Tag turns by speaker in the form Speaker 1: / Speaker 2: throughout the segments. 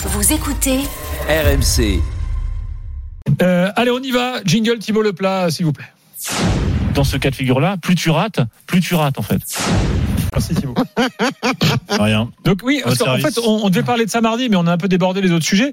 Speaker 1: Vous écoutez
Speaker 2: RMC.
Speaker 3: Euh, allez, on y va. Jingle Thibault Leplat, s'il vous plaît.
Speaker 4: Dans ce cas de figure-là, plus tu rates, plus tu rates en fait.
Speaker 3: Merci Thibault.
Speaker 4: Rien.
Speaker 3: Donc oui,
Speaker 4: Votre
Speaker 3: en
Speaker 4: service.
Speaker 3: fait, on, on devait parler de ça mardi, mais on a un peu débordé les autres sujets.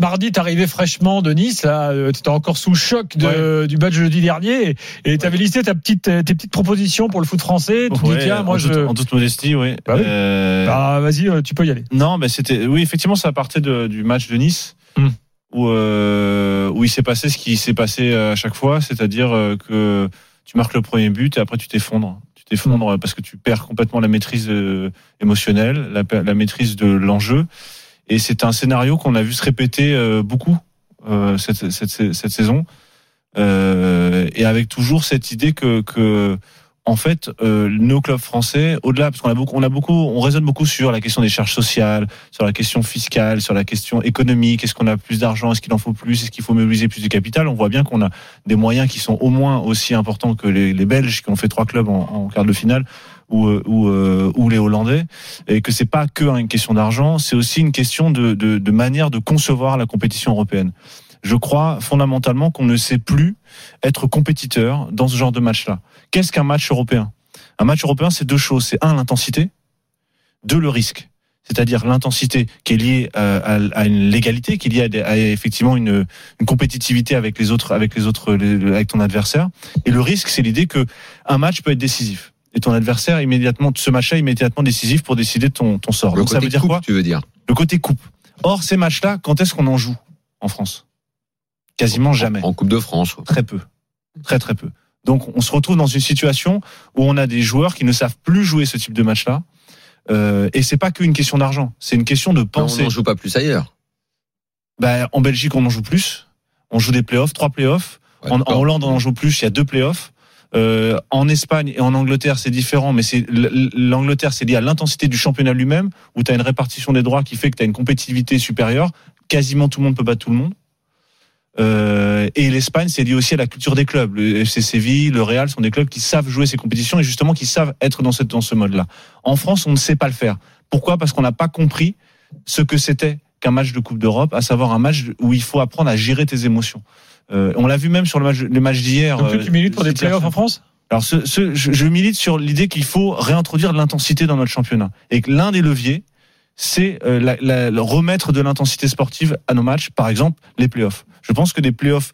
Speaker 3: Mardi, t'arrivais fraîchement de Nice, là, euh, t'étais encore sous le choc de, du match jeudi dernier, et tu avais listé ta petite, tes petites propositions pour le foot français. Tu
Speaker 4: Ouais,
Speaker 3: dis tiens, moi
Speaker 4: en,
Speaker 3: je,
Speaker 4: toute, en toute modestie, oui.
Speaker 3: Bah oui.
Speaker 4: Euh,
Speaker 3: bah vas-y, euh, tu peux y aller.
Speaker 4: Non, mais c'était, oui, effectivement, ça partait de, du match de Nice,
Speaker 3: Hmm.
Speaker 4: où, euh, où il s'est passé ce qui s'est passé à chaque fois, c'est-à-dire euh, que tu marques le premier but et après tu t'effondres. Tu t'effondres parce que tu perds complètement la maîtrise euh, émotionnelle, la, la maîtrise de l'enjeu. Et c'est un scénario qu'on a vu se répéter euh, beaucoup euh, cette, cette, cette saison, euh, et avec toujours cette idée que, que en fait, euh, nos clubs français, au-delà, parce qu'on a beaucoup, on a beaucoup, on raisonne beaucoup sur la question des charges sociales, sur la question fiscale, sur la question économique. Est-ce qu'on a plus d'argent? Est-ce qu'il en faut plus? Est-ce qu'il faut mobiliser plus de capital? On voit bien qu'on a des moyens qui sont au moins aussi importants que les, les Belges qui ont fait trois clubs en, en quart de finale ou, ou, euh, ou les Hollandais, et que c'est pas que une question d'argent, c'est aussi une question de, de, de manière de concevoir la compétition européenne. Je crois fondamentalement qu'on ne sait plus être compétiteur dans ce genre de match-là. Qu'est-ce qu'un match européen? Un match européen, c'est deux choses. C'est un, l'intensité. Deux, le risque. C'est-à-dire l'intensité qui est liée à, à, une légalité, qui est liée à, effectivement une, une compétitivité avec les autres, avec les autres, avec ton adversaire. Et le risque, c'est l'idée que un match peut être décisif. Et ton adversaire immédiatement, ce match-là immédiatement décisif pour décider de ton, ton sort.
Speaker 5: Le
Speaker 4: Donc ça veut dire
Speaker 5: coupe,
Speaker 4: quoi?
Speaker 5: tu veux dire?
Speaker 4: Le côté coupe. Or, ces matchs-là, quand est-ce qu'on en joue en France? Quasiment jamais.
Speaker 5: En Coupe de France.
Speaker 4: Très peu. Très très peu. Donc on se retrouve dans une situation où on a des joueurs qui ne savent plus jouer ce type de match-là. Euh, et c'est pas qu'une question d'argent, c'est une question de
Speaker 5: Mais On n'en joue pas plus ailleurs.
Speaker 4: Ben, en Belgique, on en joue plus. On joue des playoffs, trois playoffs.
Speaker 5: Ouais,
Speaker 4: En. Hollande, on en joue plus. Il y a deux playoffs. Euh, en Espagne et en Angleterre, c'est différent, mais c'est l'Angleterre, c'est lié à l'intensité du championnat lui-même, où tu as une répartition des droits qui fait que tu as une compétitivité supérieure. Quasiment tout le monde peut battre tout le monde. Euh, et l'Espagne, c'est lié aussi à la culture des clubs. Le FC Séville, le Real sont des clubs qui savent jouer ces compétitions et justement qui savent être dans, cette, dans ce mode-là. En France, on ne sait pas le faire. Pourquoi? Parce qu'on n'a pas compris ce que c'était qu'un match de Coupe d'Europe, à savoir un match où il faut apprendre à gérer tes émotions. Euh, on l'a vu même sur le match, le match d'hier.
Speaker 3: Donc
Speaker 4: euh,
Speaker 3: tu milites pour des
Speaker 4: City
Speaker 3: playoffs en. France?
Speaker 4: Alors, ce, ce- je, je milite sur l'idée qu'il faut réintroduire de l'intensité dans notre championnat. Et que l'un des leviers, c'est euh, la- la- remettre de l'intensité sportive à nos matchs, par exemple les playoffs. Je pense que des playoffs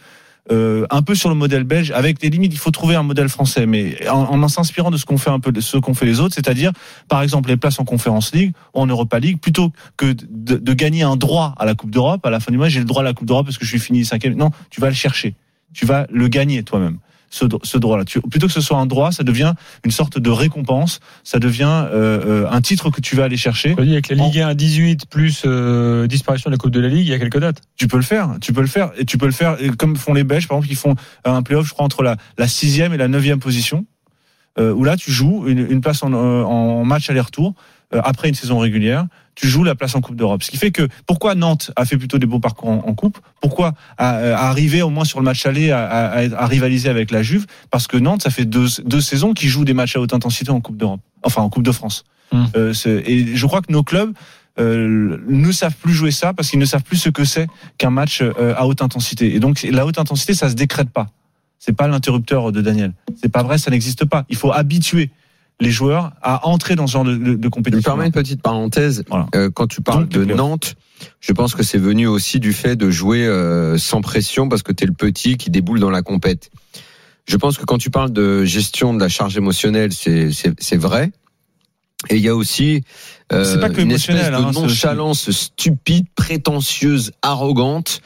Speaker 4: euh, un peu sur le modèle belge, avec des limites, il faut trouver un modèle français, mais en, en s'inspirant de ce qu'on fait un peu, de ce qu'ont fait les autres, c'est-à-dire, par exemple, les places en Conférence League ou en Europa League, plutôt que de, de gagner un droit à la Coupe d'Europe, à la fin du mois, j'ai le droit à la Coupe d'Europe parce que je suis fini cinquième. Non, tu vas le chercher, tu vas le gagner toi-même ce, ce droit-là. Plutôt que ce soit un droit, ça devient une sorte de récompense, ça devient euh, euh, un titre que tu vas aller chercher.
Speaker 3: Dis, Avec la Ligue 1 à 18 plus euh, disparition de la Coupe de la Ligue, il y a quelques dates.
Speaker 4: Tu peux le faire, tu peux le faire, et tu peux le faire comme font les Belges, par exemple, qui font un playoff, je crois, entre la, la sixième et la neuvième position, euh, où là tu joues une, une place en, euh, en match aller-retour euh, après une saison régulière. Tu joues la place en Coupe d'Europe. Ce qui fait que pourquoi Nantes a fait plutôt des beaux parcours en, en Coupe Pourquoi a, a arrivé au moins sur le match aller à, à- à rivaliser avec la Juve Parce que Nantes, ça fait deux, deux saisons qu'ils jouent des matchs à haute intensité en Coupe d'Europe, enfin en Coupe de France.
Speaker 3: Hum.
Speaker 4: Euh, et je crois que nos clubs euh, ne savent plus jouer ça parce qu'ils ne savent plus ce que c'est qu'un match euh, à haute intensité. Et donc la haute intensité, ça se décrète pas. C'est pas l'interrupteur de Daniel. C'est pas vrai, ça n'existe pas. Il faut habituer les joueurs à entrer dans ce genre de, de, de
Speaker 5: Je me
Speaker 4: compétition.
Speaker 5: permets une petite parenthèse.
Speaker 4: Voilà.
Speaker 5: Euh, quand tu parles
Speaker 4: Donc,
Speaker 5: de. Nantes, je pense que c'est venu aussi du fait de jouer euh, sans pression parce que tu es le petit qui déboule dans la compète. Je pense que quand tu parles de gestion de la charge émotionnelle, c'est vrai. Et il y a aussi euh,
Speaker 4: C'est pas que
Speaker 5: une espèce
Speaker 4: hein,
Speaker 5: de
Speaker 4: aussi-
Speaker 5: nonchalance stupide, prétentieuse, arrogante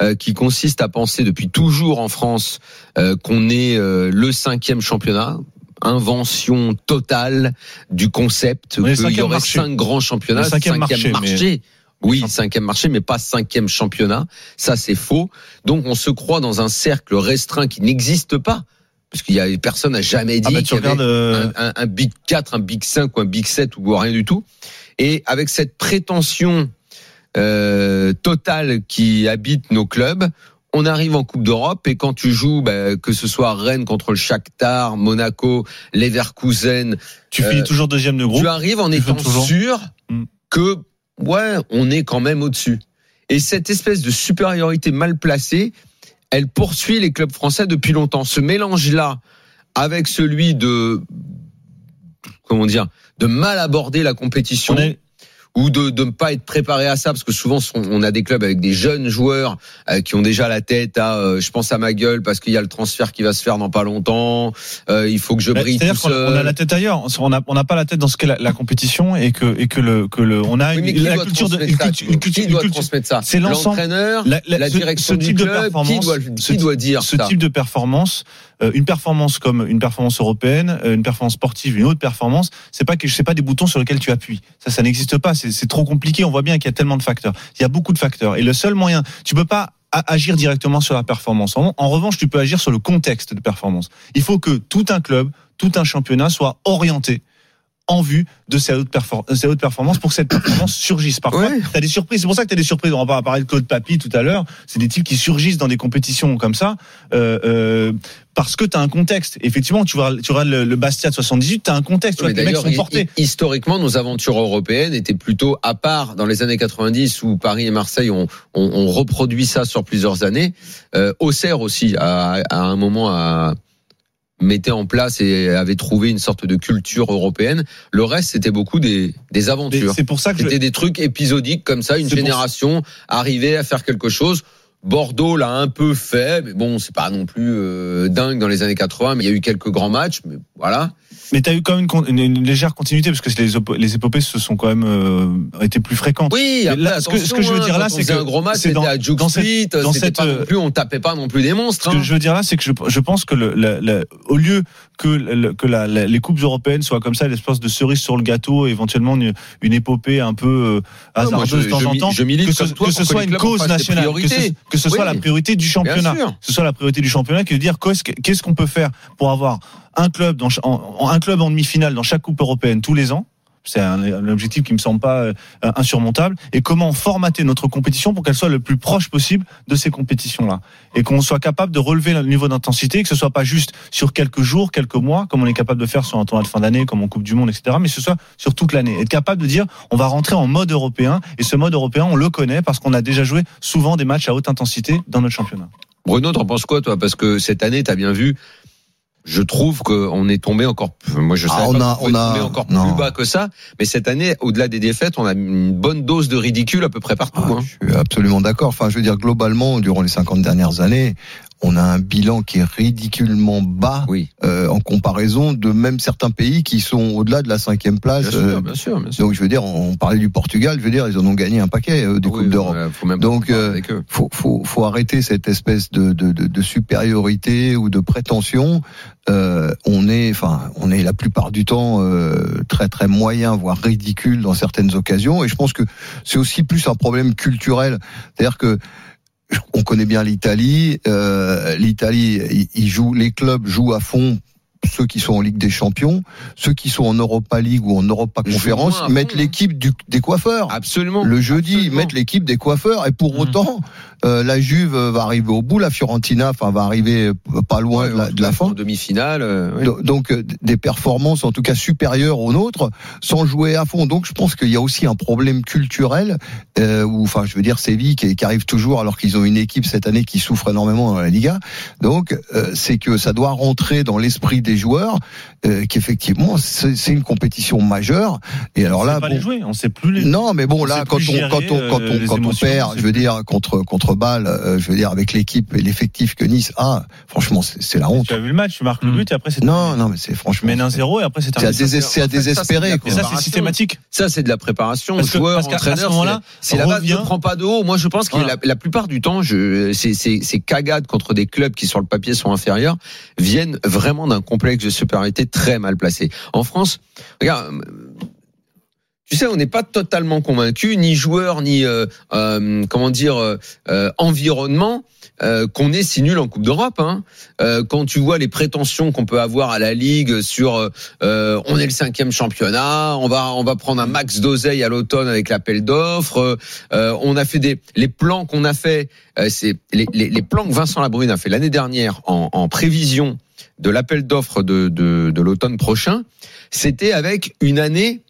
Speaker 5: euh, qui consiste à penser depuis toujours en France euh, qu'on est euh, le cinquième championnat. Invention totale du concept qu'il y aurait
Speaker 4: marché.
Speaker 5: cinq grands championnats,
Speaker 4: cinquième marché,
Speaker 5: marché. Oui, cinquième marché, mais pas cinquième championnat. Ça, c'est faux. Donc, on se croit dans un cercle restreint qui n'existe pas. Parce qu'il y a personne n'a jamais dit
Speaker 4: Ah bah, tu
Speaker 5: qu'il y avait
Speaker 4: euh,
Speaker 5: un, un- un Big 4, un Big 5 ou un Big 7 ou rien du tout. Et avec cette prétention euh, totale qui habite nos clubs, on arrive en Coupe d'Europe et quand tu joues, bah, que ce soit Rennes contre le Shakhtar, Monaco, Leverkusen,
Speaker 4: tu
Speaker 5: euh,
Speaker 4: finis toujours deuxième de groupe.
Speaker 5: tu arrives en
Speaker 4: tu
Speaker 5: étant sûr
Speaker 4: Mm.
Speaker 5: que ouais, on est quand même au-dessus. Et cette espèce de supériorité mal placée, elle poursuit les clubs français depuis longtemps. Ce mélange-là, avec celui de, comment dire, de mal aborder la compétition.
Speaker 4: On est-
Speaker 5: ou de de ne pas être préparé à ça parce que souvent on a des clubs avec des jeunes joueurs euh, qui ont déjà la tête à euh, je pense à ma gueule parce qu'il y a le transfert qui va se faire dans pas longtemps euh, il faut que je brille
Speaker 4: C'est-à-dire qu'on a la tête ailleurs. On n'a on n'a pas la tête dans ce qu'est la, la compétition et que et que le que le on a
Speaker 5: Oui,
Speaker 4: une,
Speaker 5: qui
Speaker 4: la culture de une
Speaker 5: ça,
Speaker 4: culture,
Speaker 5: Thibaut
Speaker 4: une culture-
Speaker 5: Qui doit
Speaker 4: culture-
Speaker 5: transmettre ça?
Speaker 4: C'est.
Speaker 5: L'entraîneur,
Speaker 4: La- la-
Speaker 5: la
Speaker 4: ce-
Speaker 5: direction
Speaker 4: ce
Speaker 5: du
Speaker 4: type de
Speaker 5: club, qui
Speaker 4: performance,
Speaker 5: doit,
Speaker 4: ce
Speaker 5: qui doit dire
Speaker 4: ce
Speaker 5: ça?
Speaker 4: type de performance, une performance comme une performance européenne, une performance sportive, une autre performance, c'est pas que c'est pas des boutons sur lesquels tu appuies. Ça, ça n'existe pas. C'est trop compliqué. On voit bien qu'il y a tellement de facteurs. Il y a beaucoup de facteurs. Et le seul moyen, tu peux pas agir directement sur la performance. En, en revanche, tu peux agir sur le contexte de performance. Il faut que tout un club, tout un championnat soit orienté en vue de ces hautes, perfor- ces hautes performances pour que cette performance surgisse. Parfois,
Speaker 5: Ouais.
Speaker 4: tu as des surprises. C'est pour ça que tu as des surprises. On va parler de Claude Papy tout à l'heure. C'est des types qui surgissent dans des compétitions comme ça euh, euh, parce que tu as un contexte. Effectivement, tu vois, tu vois le, le Bastia de 78, tu as un contexte. Tu vois les mecs sont portés.
Speaker 5: hi- historiquement, nos aventures européennes étaient plutôt à part dans les années 90 où Paris et Marseille ont, ont, ont reproduit ça sur plusieurs années. Euh, Auxerre aussi, à, à un moment, a mettait en place et avait trouvé une sorte de culture européenne. Le reste, c'était beaucoup des, des aventures.
Speaker 4: C'est pour ça que je,
Speaker 5: C'était des trucs épisodiques comme ça, une
Speaker 4: pour-
Speaker 5: génération arrivait à faire quelque chose. Bordeaux l'a un peu fait, mais bon, c'est pas non plus euh, dingue dans les années 80, mais il y a eu quelques grands matchs, mais voilà.
Speaker 4: mais tu as eu quand même une, con- une- une légère continuité parce que les, épopées se sont quand même euh, été plus fréquentes.
Speaker 5: Oui, après,
Speaker 4: là, ce que- ce que je veux
Speaker 5: attention,
Speaker 4: dire
Speaker 5: hein,
Speaker 4: là, c'est que
Speaker 5: un gros match, c'était
Speaker 4: dans-
Speaker 5: à Juke
Speaker 4: dans cette-
Speaker 5: Street,
Speaker 4: dans
Speaker 5: c'était
Speaker 4: cette,
Speaker 5: pas
Speaker 4: euh,
Speaker 5: non plus, on tapait pas non plus des monstres.
Speaker 4: Ce que
Speaker 5: hein.
Speaker 4: je veux dire là, c'est que je, je pense que le, au lieu que, le- que la- la- les coupes européennes soient comme ça, l'espèce de cerise sur le gâteau, éventuellement une, une épopée un peu euh, hasardeuse
Speaker 5: je-
Speaker 4: de temps
Speaker 5: je
Speaker 4: en temps, que ce, que soit une cause nationale, que ce,
Speaker 5: priorités.
Speaker 4: que ce soit la priorité du championnat, que ce soit la priorité du championnat, qui veut dire qu'est-ce que- qu'est-ce qu'on peut faire pour avoir un club dans, en, un club en demi-finale dans chaque coupe européenne tous les ans. C'est un, un objectif qui me semble pas euh, insurmontable. Et comment formater notre compétition pour qu'elle soit le plus proche possible de ces compétitions-là, et qu'on soit capable de relever le niveau d'intensité, que ce soit pas juste sur quelques jours, quelques mois, comme on est capable de faire sur un tournoi de fin d'année, comme en Coupe du Monde, etc. Mais ce soit sur toute l'année. Être capable de dire, on va rentrer en mode européen, et ce mode européen, on le connaît parce qu'on a déjà joué souvent des matchs à haute intensité dans notre championnat.
Speaker 5: Bruno, t'en penses quoi, toi? Parce que cette année, t'as bien vu. Je trouve qu'on est tombé encore. Moi, je
Speaker 1: Ah,
Speaker 5: savais
Speaker 1: on
Speaker 5: pas
Speaker 1: a- on
Speaker 5: encore
Speaker 1: non.
Speaker 5: plus bas que ça. Mais cette année, au-delà des défaites, on a une bonne dose de ridicule à peu près partout.
Speaker 1: Ah,
Speaker 5: hein.
Speaker 1: je suis absolument d'accord. Enfin, je veux dire, globalement, durant les 50 dernières années, on a un bilan qui est ridiculement bas
Speaker 5: Oui,
Speaker 1: euh, en comparaison de même certains pays qui sont au-delà de la cinquième place.
Speaker 5: bien
Speaker 1: euh,
Speaker 5: sûr, bien sûr, bien sûr.
Speaker 1: donc, je veux dire, on parlait du Portugal, je veux dire, ils en ont gagné un paquet euh, des
Speaker 5: Oui,
Speaker 1: coupes d'Europe.
Speaker 5: ouais,
Speaker 1: Donc, euh, faut, faut, faut arrêter cette espèce de, de, de, de supériorité ou de prétention. Euh, on est, enfin, on est la plupart du temps euh, très très moyen, voire ridicule dans certaines occasions. Et je pense que c'est aussi plus un problème culturel, c'est-à-dire que on connaît bien l'Italie. Euh, L'Italie, ils jouent, les clubs jouent à fond. Ceux qui sont en Ligue des Champions, ceux qui sont en Europa League ou en Europa Conférence mettent
Speaker 5: hein.
Speaker 1: l'équipe des coiffeurs.
Speaker 5: Absolument.
Speaker 1: Le jeudi, ils mettent l'équipe des coiffeurs et pour
Speaker 4: Mhm.
Speaker 1: autant, euh, la Juve va arriver au bout, la Fiorentina, enfin va arriver pas loin de la, de la
Speaker 5: En
Speaker 1: fin.
Speaker 5: demi-finale. euh, oui.
Speaker 1: Donc euh, des performances en tout cas supérieures aux nôtres, sans jouer à fond. Donc je pense qu'il y a aussi un problème culturel euh, où, enfin, je veux dire Séville qui, qui arrive toujours alors qu'ils ont une équipe cette année qui souffre énormément dans la Liga. Donc euh, c'est que ça doit rentrer dans l'esprit des joueurs euh, qu'effectivement c'est c'est une compétition majeure. Et alors
Speaker 4: on
Speaker 1: là,
Speaker 4: sait pas
Speaker 1: bon,
Speaker 4: les jouer, on sait plus les.
Speaker 1: non, mais bon,
Speaker 4: On
Speaker 1: là, quand on, quand on, quand
Speaker 4: euh,
Speaker 1: on, quand on perd,
Speaker 4: c'est
Speaker 1: je veux dire, contre, contre Bâle, euh, je veux dire, avec l'équipe et l'effectif que Nice a, franchement, c'est c'est la honte.
Speaker 4: Tu as vu le match, tu marques le
Speaker 3: Mm.
Speaker 4: but et après c'est
Speaker 1: Non, non, mais c'est franchement.
Speaker 4: mènes un 0 et après c'est
Speaker 1: C'est à, dés- c'est à
Speaker 5: En fait, ça, c'est
Speaker 1: désespérer.
Speaker 4: Et ça c'est systématique.
Speaker 5: Ça, c'est de la préparation.
Speaker 4: Parce
Speaker 5: Joueur,
Speaker 4: parce
Speaker 5: entraîneur,
Speaker 4: moment-là,
Speaker 5: c'est c'est la base. Ne prends pas de haut. Moi, je pense que la, plupart du temps, je, ces, ces, ces cagades contre des clubs qui sur le papier sont inférieurs viennent vraiment d'un complexe de supériorité très mal placé. En France, regarde. Tu sais, on n'est pas totalement convaincu, ni joueur, ni euh, euh, comment dire euh, environnement, qu'on est si nul en Coupe d'Europe. Hein. Quand tu vois les prétentions qu'on peut avoir à la Ligue sur on est le cinquième championnat, on va on va prendre un max d'oseille à l'automne avec l'appel d'offres. On a fait des les plans qu'on a fait, c'est les, plans que Vincent Labrune a fait l'année dernière en prévision de l'appel d'offres de, de, de l'automne prochain. C'était avec une année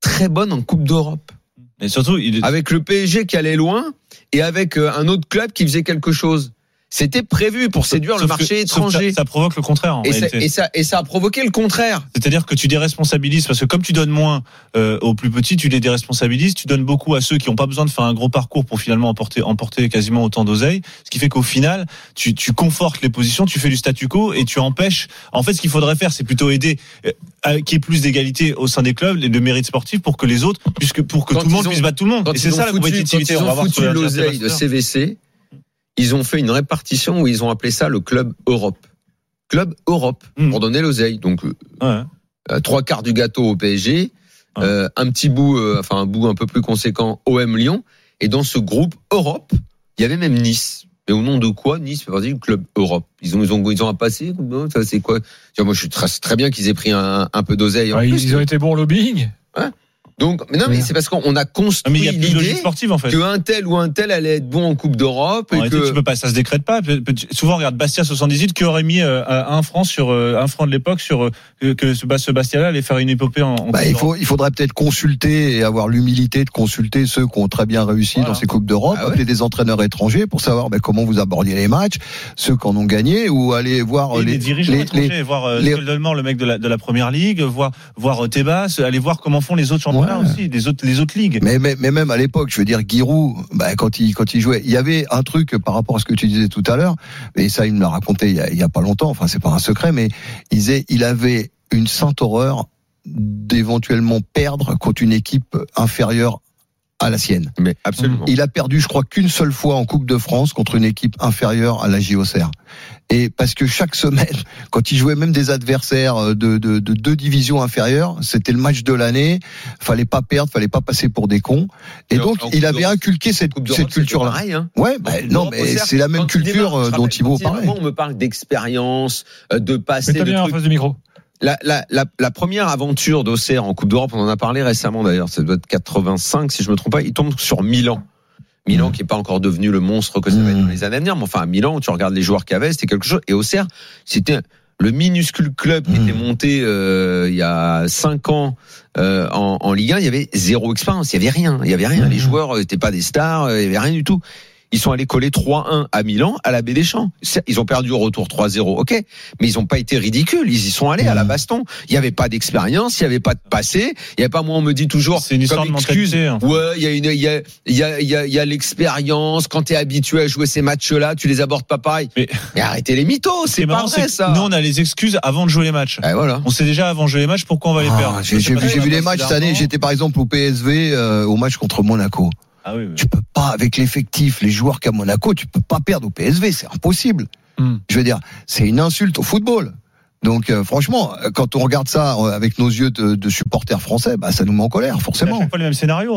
Speaker 5: très bonne en Coupe d'Europe.
Speaker 4: Et surtout, il
Speaker 5: avec le PSG qui allait loin et avec euh, un autre club qui faisait quelque chose. C'était prévu pour séduire le
Speaker 4: sauf
Speaker 5: marché
Speaker 4: que
Speaker 5: étranger.
Speaker 4: Ça, ça provoque le contraire en
Speaker 5: Et ça, et, ça, et ça a provoqué le contraire.
Speaker 4: C'est-à-dire que tu déresponsabilises parce que comme tu donnes moins euh, aux plus petits, tu les déresponsabilises. Tu donnes beaucoup à ceux qui n'ont pas besoin de faire un gros parcours pour finalement emporter, emporter quasiment autant d'oseille. Ce qui fait qu'au final, tu, tu confortes les positions, tu fais du statu quo et tu empêches. En fait, ce qu'il faudrait faire, c'est plutôt aider euh, à qu'il y ait plus d'égalité au sein des clubs et de mérite sportif pour que les autres, puisque pour que
Speaker 5: Quand
Speaker 4: tout le monde
Speaker 5: ont-
Speaker 4: puisse battre tout le monde. Et c'est ça la compétitivité. On va voir
Speaker 5: l'oseille de CVC, ils ont fait une répartition où ils ont appelé ça le club Europe. Club Europe,
Speaker 4: Hmm.
Speaker 5: pour donner l'oseille. Donc, euh,
Speaker 4: Ouais.
Speaker 5: euh, trois quarts du gâteau au PSG,
Speaker 4: Ouais.
Speaker 5: euh, un petit bout, euh, enfin un bout un peu plus conséquent OM Lyon. Et dans ce groupe Europe, il y avait même Nice. Mais au nom de quoi Nice fait partie du club Europe? Ils ont ils ont ils ont un passé? Ça c'est quoi? Moi je suis très, très bien qu'ils aient pris un, un peu d'oseille.
Speaker 3: Ouais, ils ont été bons au lobbying.
Speaker 5: Donc mais non mais c'est parce qu'on a
Speaker 4: Ah, mais
Speaker 5: construit
Speaker 4: il y a plus de logique
Speaker 5: l'idée
Speaker 4: sportive en fait.
Speaker 5: que un tel ou un tel allait être bon en Coupe d'Europe
Speaker 4: En
Speaker 5: et
Speaker 4: réalité,
Speaker 5: que
Speaker 4: tu peux pas, ça se décrète pas. Souvent, regarde Bastia 78 qui aurait mis euh, un franc sur euh, un franc de l'époque sur euh, que, ce, Bas- ce Bastia-là allait faire une épopée en. en
Speaker 1: Bah,
Speaker 4: Coupe
Speaker 1: il,
Speaker 4: d'Europe.
Speaker 1: faut, il faudrait peut-être consulter et avoir l'humilité de consulter ceux qui ont très bien réussi
Speaker 4: Voilà.
Speaker 1: dans ces Coupes d'Europe,
Speaker 5: Ah ouais.
Speaker 1: appeler des entraîneurs étrangers pour savoir bah, comment vous abordiez les matchs, ceux qui en ont gagné, ou aller voir
Speaker 4: Et
Speaker 1: les,
Speaker 4: les, dirigeants
Speaker 1: les-
Speaker 4: étrangers,
Speaker 1: les-
Speaker 4: voir euh,
Speaker 1: les-
Speaker 4: le mec de la, de la première ligue, voir voir euh, Tebas, aller voir comment font les autres championnats
Speaker 1: Ouais.
Speaker 4: Aussi, les autres les autres ligues.
Speaker 1: Mais, mais, mais même à l'époque, je veux dire, Giroud, bah, quand il quand il jouait, il y avait un truc par rapport à ce que tu disais tout à l'heure, et ça il me l'a raconté il y, a, il y a pas longtemps. Enfin, c'est pas un secret, mais il disait, il avait une sainte horreur d'éventuellement perdre contre une équipe inférieure à la sienne.
Speaker 5: mais absolument.
Speaker 1: Il a perdu, je crois, qu'une seule fois en Coupe de France contre une équipe inférieure à la JOCR. Et parce que chaque semaine, quand il jouait même des adversaires euh, de, de, de deux divisions inférieures, c'était le match de l'année. Fallait pas perdre, fallait pas passer pour des cons. Et donc, il avait inculqué cette,
Speaker 5: Coupe
Speaker 1: cette culture-là.
Speaker 5: pareil, hein.
Speaker 1: Ouais, bah, non, mais c'est la même culture
Speaker 5: démarre,
Speaker 1: euh, dont Thibaut parlait.
Speaker 5: On me parle d'expérience, euh, de
Speaker 3: t'as
Speaker 5: de
Speaker 3: bien en face du micro?
Speaker 5: La, la, la, la première aventure d'Auxerre en Coupe d'Europe, on en a parlé récemment d'ailleurs, ça doit être 85 si je me trompe pas, il tombe sur Milan. Milan qui est pas encore devenu le monstre que ça va être
Speaker 1: Mm.
Speaker 5: dans les années à venir, mais enfin à Milan, tu regardes les joueurs qu'il y avait, c'était quelque chose. Et Auxerre, c'était le minuscule club qui
Speaker 1: Mm.
Speaker 5: était monté euh, il y a 5 ans euh, en, en Ligue 1, il y avait zéro expérience, il y avait rien, il y avait rien.
Speaker 1: Mm.
Speaker 5: Les joueurs n'étaient pas des stars, euh, il y avait rien du tout. Ils sont allés coller 3-1 à Milan, à la Baie des Champs. Ils ont perdu au retour 3-0, ok, mais ils n'ont pas été ridicules. Ils y sont allés à la
Speaker 1: Mm.
Speaker 5: baston. Il n'y avait pas d'expérience, il n'y avait pas de passé. Il n'y pas, moi, on me dit toujours,
Speaker 4: C'est une histoire
Speaker 5: comme excuse,
Speaker 4: hein.
Speaker 5: ouais, il y a une, il y a, il y a, il y a, il y a l'expérience. Quand tu es habitué à jouer ces matchs-là, tu les abordes pas pareil.
Speaker 4: Mais-
Speaker 5: Mais arrêtez les mythos, c'est
Speaker 4: est
Speaker 5: pas
Speaker 4: marrant,
Speaker 5: vrai ça.
Speaker 4: Nous, on a les excuses avant de jouer les matchs.
Speaker 5: Ah, voilà.
Speaker 4: On sait déjà avant de jouer les matchs pourquoi on va les
Speaker 1: Ah,
Speaker 4: perdre.
Speaker 1: J'ai vu, vu les matchs cette année. J'étais par exemple au PSV euh, au match contre Monaco.
Speaker 4: Ah oui.
Speaker 1: Tu peux pas avec l'effectif, les joueurs qu'a Monaco, tu peux pas perdre au PSV, c'est impossible.
Speaker 3: Hmm.
Speaker 1: Je veux dire, c'est une insulte au football. Donc euh, franchement, euh, quand on regarde ça euh, avec nos yeux de, de supporters français, bah, ça nous met en colère,
Speaker 4: C'est
Speaker 1: forcément.
Speaker 4: chaque fois le même scénario.